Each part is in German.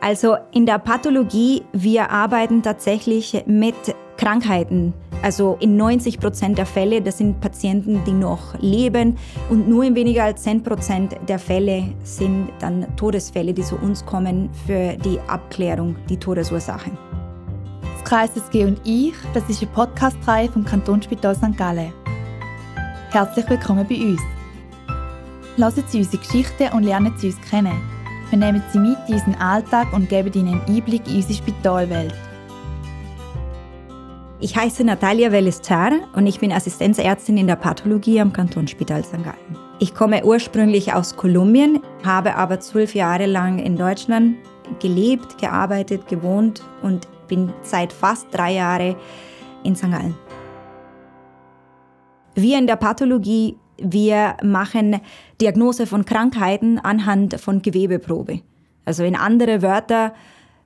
Also in der Pathologie, wir arbeiten tatsächlich mit Krankheiten. Also in 90 Prozent der Fälle, das sind Patienten, die noch leben und nur in weniger als 10 Prozent der Fälle sind dann Todesfälle, die zu uns kommen für die Abklärung, die Todesursache. Das Kreises G und ich, das ist eine Podcast-Reihe vom Kantonsspital St. Gallen. Herzlich willkommen bei uns. Lassen Sie unsere Geschichte und lernen Sie uns kennen. Wir nehmen Sie mit in unseren Alltag und geben Ihnen einen Einblick in unsere Spitalwelt. Ich heiße Natalia Velestar und ich bin Assistenzärztin in der Pathologie am Kantonsspital St. Gallen. Ich komme ursprünglich aus Kolumbien, habe aber zwölf Jahre lang in Deutschland gelebt, gearbeitet, gewohnt und bin seit fast drei Jahren in St. Gallen. Wir in der Pathologie wir machen Diagnose von Krankheiten anhand von Gewebeprobe. Also in andere Wörter,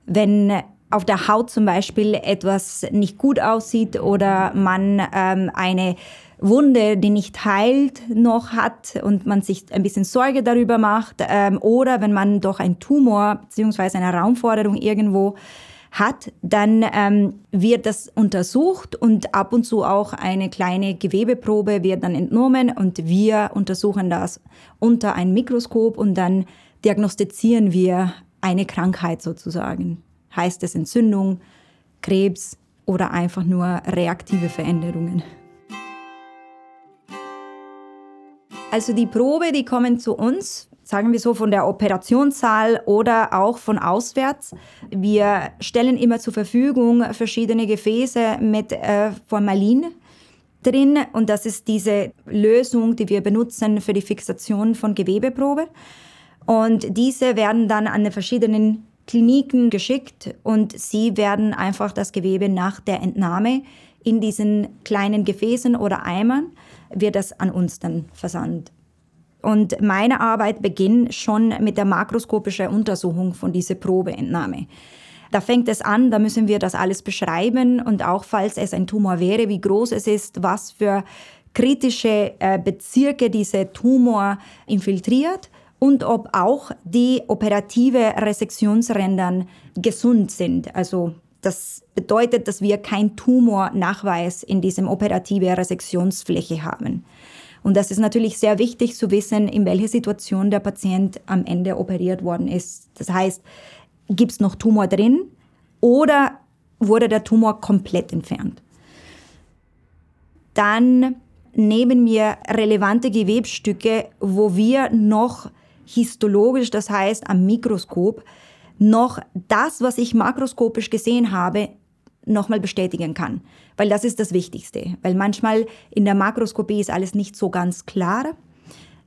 wenn auf der Haut zum Beispiel etwas nicht gut aussieht oder man ähm, eine Wunde, die nicht heilt, noch hat und man sich ein bisschen Sorge darüber macht ähm, oder wenn man doch einen Tumor bzw. eine Raumforderung irgendwo hat, dann ähm, wird das untersucht und ab und zu auch eine kleine Gewebeprobe wird dann entnommen und wir untersuchen das unter ein Mikroskop und dann diagnostizieren wir eine Krankheit sozusagen. Heißt es Entzündung, Krebs oder einfach nur reaktive Veränderungen. Also die Probe, die kommen zu uns sagen wir so, von der Operationssaal oder auch von auswärts. Wir stellen immer zur Verfügung verschiedene Gefäße mit äh, Formalin drin und das ist diese Lösung, die wir benutzen für die Fixation von Gewebeprobe. Und diese werden dann an verschiedenen Kliniken geschickt und sie werden einfach das Gewebe nach der Entnahme in diesen kleinen Gefäßen oder Eimern, wird das an uns dann versandt. Und meine Arbeit beginnt schon mit der makroskopischen Untersuchung von dieser Probeentnahme. Da fängt es an, da müssen wir das alles beschreiben und auch falls es ein Tumor wäre, wie groß es ist, was für kritische äh, Bezirke dieser Tumor infiltriert und ob auch die operative Resektionsrändern gesund sind. Also das bedeutet, dass wir kein Tumornachweis in diesem operative Resektionsfläche haben. Und das ist natürlich sehr wichtig zu wissen, in welcher Situation der Patient am Ende operiert worden ist. Das heißt, gibt es noch Tumor drin oder wurde der Tumor komplett entfernt? Dann nehmen wir relevante Gewebstücke, wo wir noch histologisch, das heißt am Mikroskop, noch das, was ich makroskopisch gesehen habe, nochmal bestätigen kann. Weil das ist das Wichtigste. Weil manchmal in der Makroskopie ist alles nicht so ganz klar.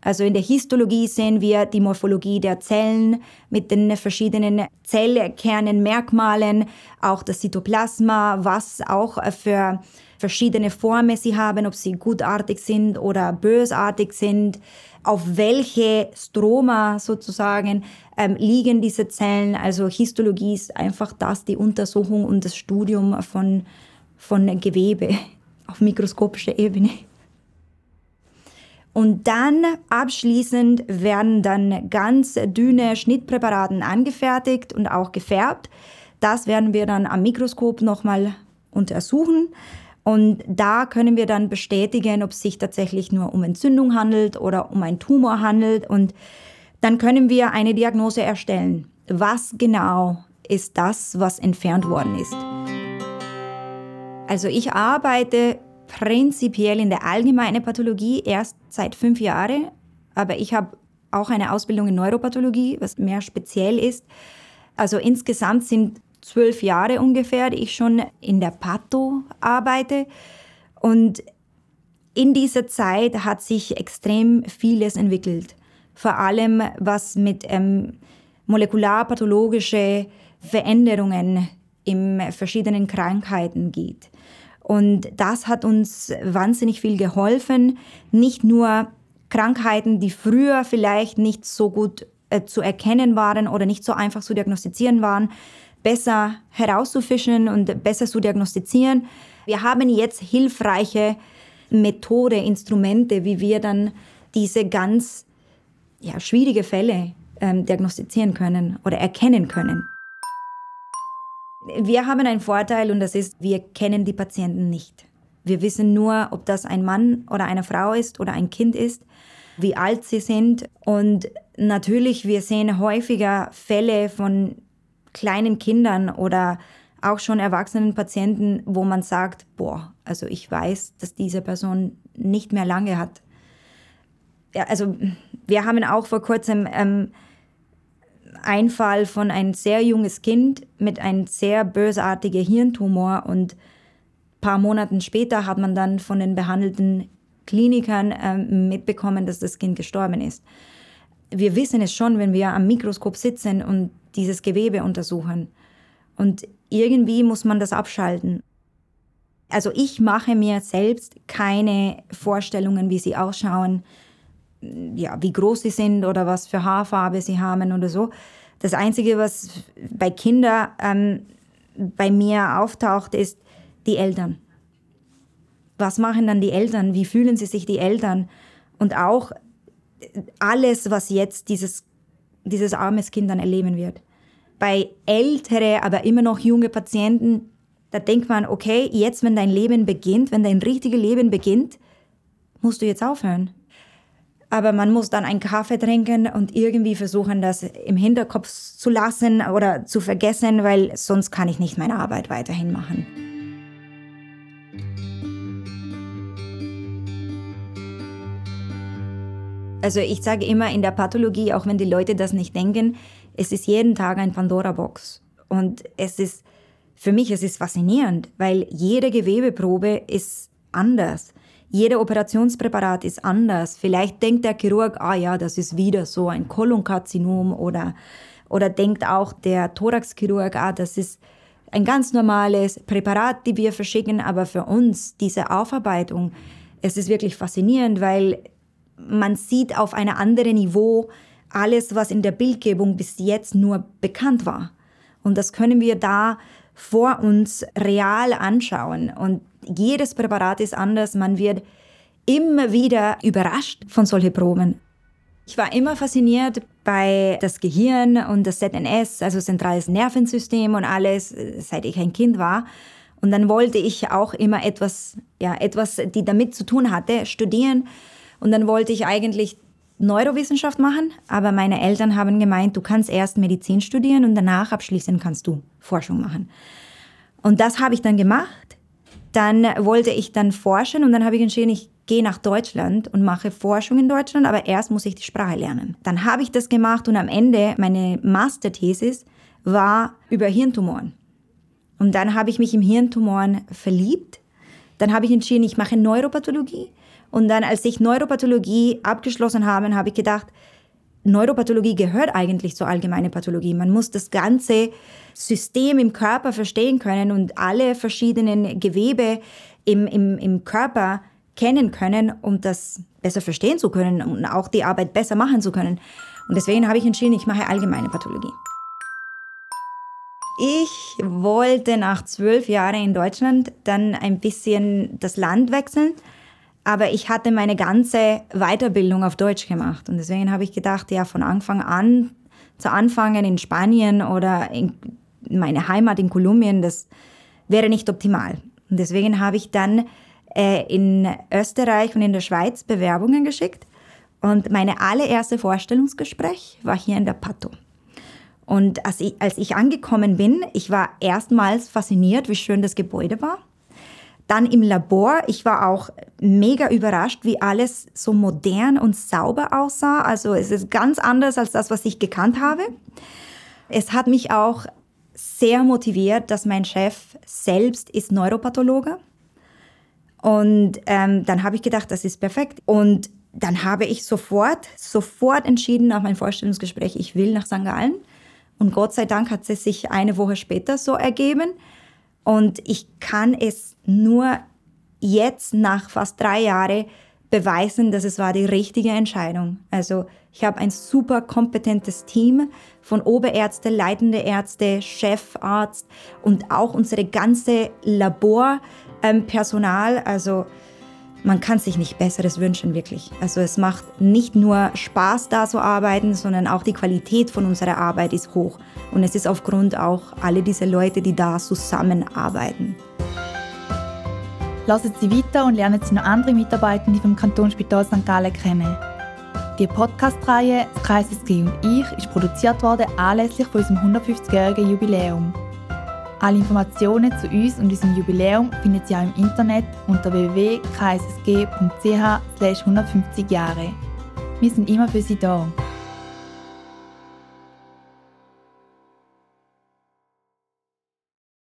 Also in der Histologie sehen wir die Morphologie der Zellen mit den verschiedenen Zellkernen, Merkmalen, auch das Zytoplasma, was auch für verschiedene Formen sie haben, ob sie gutartig sind oder bösartig sind, auf welche Stroma sozusagen ähm, liegen diese Zellen. Also Histologie ist einfach das, die Untersuchung und das Studium von, von Gewebe auf mikroskopischer Ebene. Und dann abschließend werden dann ganz dünne Schnittpräparaten angefertigt und auch gefärbt. Das werden wir dann am Mikroskop nochmal untersuchen. Und da können wir dann bestätigen, ob es sich tatsächlich nur um Entzündung handelt oder um einen Tumor handelt. Und dann können wir eine Diagnose erstellen. Was genau ist das, was entfernt worden ist? Also ich arbeite prinzipiell in der allgemeinen Pathologie erst seit fünf Jahren, aber ich habe auch eine Ausbildung in Neuropathologie, was mehr speziell ist. Also insgesamt sind zwölf Jahre ungefähr, ich schon in der Patho arbeite. Und in dieser Zeit hat sich extrem vieles entwickelt vor allem was mit ähm, molekularpathologische Veränderungen in verschiedenen Krankheiten geht. Und das hat uns wahnsinnig viel geholfen, nicht nur Krankheiten, die früher vielleicht nicht so gut äh, zu erkennen waren oder nicht so einfach zu diagnostizieren waren, besser herauszufischen und besser zu diagnostizieren. Wir haben jetzt hilfreiche Methode, Instrumente, wie wir dann diese ganz ja, schwierige Fälle ähm, diagnostizieren können oder erkennen können. Wir haben einen Vorteil und das ist, wir kennen die Patienten nicht. Wir wissen nur, ob das ein Mann oder eine Frau ist oder ein Kind ist, wie alt sie sind. Und natürlich, wir sehen häufiger Fälle von kleinen Kindern oder auch schon erwachsenen Patienten, wo man sagt, boah, also ich weiß, dass diese Person nicht mehr lange hat. Ja, also wir haben auch vor kurzem ähm, einen Fall von ein sehr junges Kind mit einem sehr bösartigen Hirntumor und ein paar Monaten später hat man dann von den behandelten Klinikern ähm, mitbekommen, dass das Kind gestorben ist. Wir wissen es schon, wenn wir am Mikroskop sitzen und dieses Gewebe untersuchen. Und irgendwie muss man das abschalten. Also ich mache mir selbst keine Vorstellungen, wie sie ausschauen, ja, wie groß sie sind oder was für Haarfarbe sie haben oder so. Das Einzige, was bei Kindern ähm, bei mir auftaucht, ist die Eltern. Was machen dann die Eltern? Wie fühlen sie sich die Eltern? Und auch alles, was jetzt dieses, dieses armes Kind dann erleben wird bei ältere, aber immer noch junge Patienten, da denkt man, okay, jetzt, wenn dein Leben beginnt, wenn dein richtiges Leben beginnt, musst du jetzt aufhören. Aber man muss dann einen Kaffee trinken und irgendwie versuchen, das im Hinterkopf zu lassen oder zu vergessen, weil sonst kann ich nicht meine Arbeit weiterhin machen. Also ich sage immer in der Pathologie, auch wenn die Leute das nicht denken, es ist jeden Tag ein Pandora-Box. Und es ist, für mich, es ist faszinierend, weil jede Gewebeprobe ist anders. Jeder Operationspräparat ist anders. Vielleicht denkt der Chirurg, ah ja, das ist wieder so ein Kolonkarzinom oder, oder denkt auch der Thoraxchirurg, ah, das ist ein ganz normales Präparat, die wir verschicken, aber für uns diese Aufarbeitung, es ist wirklich faszinierend, weil man sieht auf einem anderen Niveau, alles, was in der Bildgebung bis jetzt nur bekannt war. Und das können wir da vor uns real anschauen. Und jedes Präparat ist anders. Man wird immer wieder überrascht von solchen Proben. Ich war immer fasziniert bei das Gehirn und das ZNS, also zentrales Nervensystem und alles, seit ich ein Kind war. Und dann wollte ich auch immer etwas, ja, etwas, die damit zu tun hatte, studieren. Und dann wollte ich eigentlich Neurowissenschaft machen, aber meine Eltern haben gemeint, du kannst erst Medizin studieren und danach abschließend kannst du Forschung machen. Und das habe ich dann gemacht. Dann wollte ich dann forschen und dann habe ich entschieden, ich gehe nach Deutschland und mache Forschung in Deutschland, aber erst muss ich die Sprache lernen. Dann habe ich das gemacht und am Ende meine Masterthesis war über Hirntumoren. Und dann habe ich mich im Hirntumoren verliebt. Dann habe ich entschieden, ich mache Neuropathologie und dann, als ich Neuropathologie abgeschlossen habe, habe ich gedacht, Neuropathologie gehört eigentlich zur allgemeinen Pathologie. Man muss das ganze System im Körper verstehen können und alle verschiedenen Gewebe im, im, im Körper kennen können, um das besser verstehen zu können und auch die Arbeit besser machen zu können. Und deswegen habe ich entschieden, ich mache allgemeine Pathologie. Ich wollte nach zwölf Jahren in Deutschland dann ein bisschen das Land wechseln aber ich hatte meine ganze Weiterbildung auf Deutsch gemacht. Und deswegen habe ich gedacht, ja, von Anfang an zu anfangen in Spanien oder in meine Heimat in Kolumbien, das wäre nicht optimal. Und deswegen habe ich dann äh, in Österreich und in der Schweiz Bewerbungen geschickt. Und meine allererste Vorstellungsgespräch war hier in der Pato. Und als ich, als ich angekommen bin, ich war erstmals fasziniert, wie schön das Gebäude war. Dann im Labor, ich war auch mega überrascht, wie alles so modern und sauber aussah. Also es ist ganz anders als das, was ich gekannt habe. Es hat mich auch sehr motiviert, dass mein Chef selbst ist Neuropathologe. Und ähm, dann habe ich gedacht, das ist perfekt. Und dann habe ich sofort, sofort entschieden nach meinem Vorstellungsgespräch, ich will nach St. Gallen. Und Gott sei Dank hat es sich eine Woche später so ergeben. Und ich kann es nur jetzt nach fast drei Jahren beweisen, dass es war die richtige Entscheidung. Also ich habe ein super kompetentes Team von Oberärzte, leitende Ärzte, Chefarzt und auch unsere ganze Laborpersonal. Ähm, also man kann sich nicht Besseres wünschen, wirklich. Also es macht nicht nur Spaß, da zu arbeiten, sondern auch die Qualität von unserer Arbeit ist hoch. Und es ist aufgrund auch alle diese Leute, die da zusammenarbeiten. Lassen Sie weiter und lernen Sie noch andere Mitarbeitende vom Kantonsspital St. Gallen kennen. Die Podcast-Reihe «Kreises G und ich» ist produziert worden anlässlich von unserem 150-jährigen Jubiläum. Alle Informationen zu uns und unserem Jubiläum finden Sie auch im Internet unter www.kssg.ch 150 Jahre. Wir sind immer für Sie da.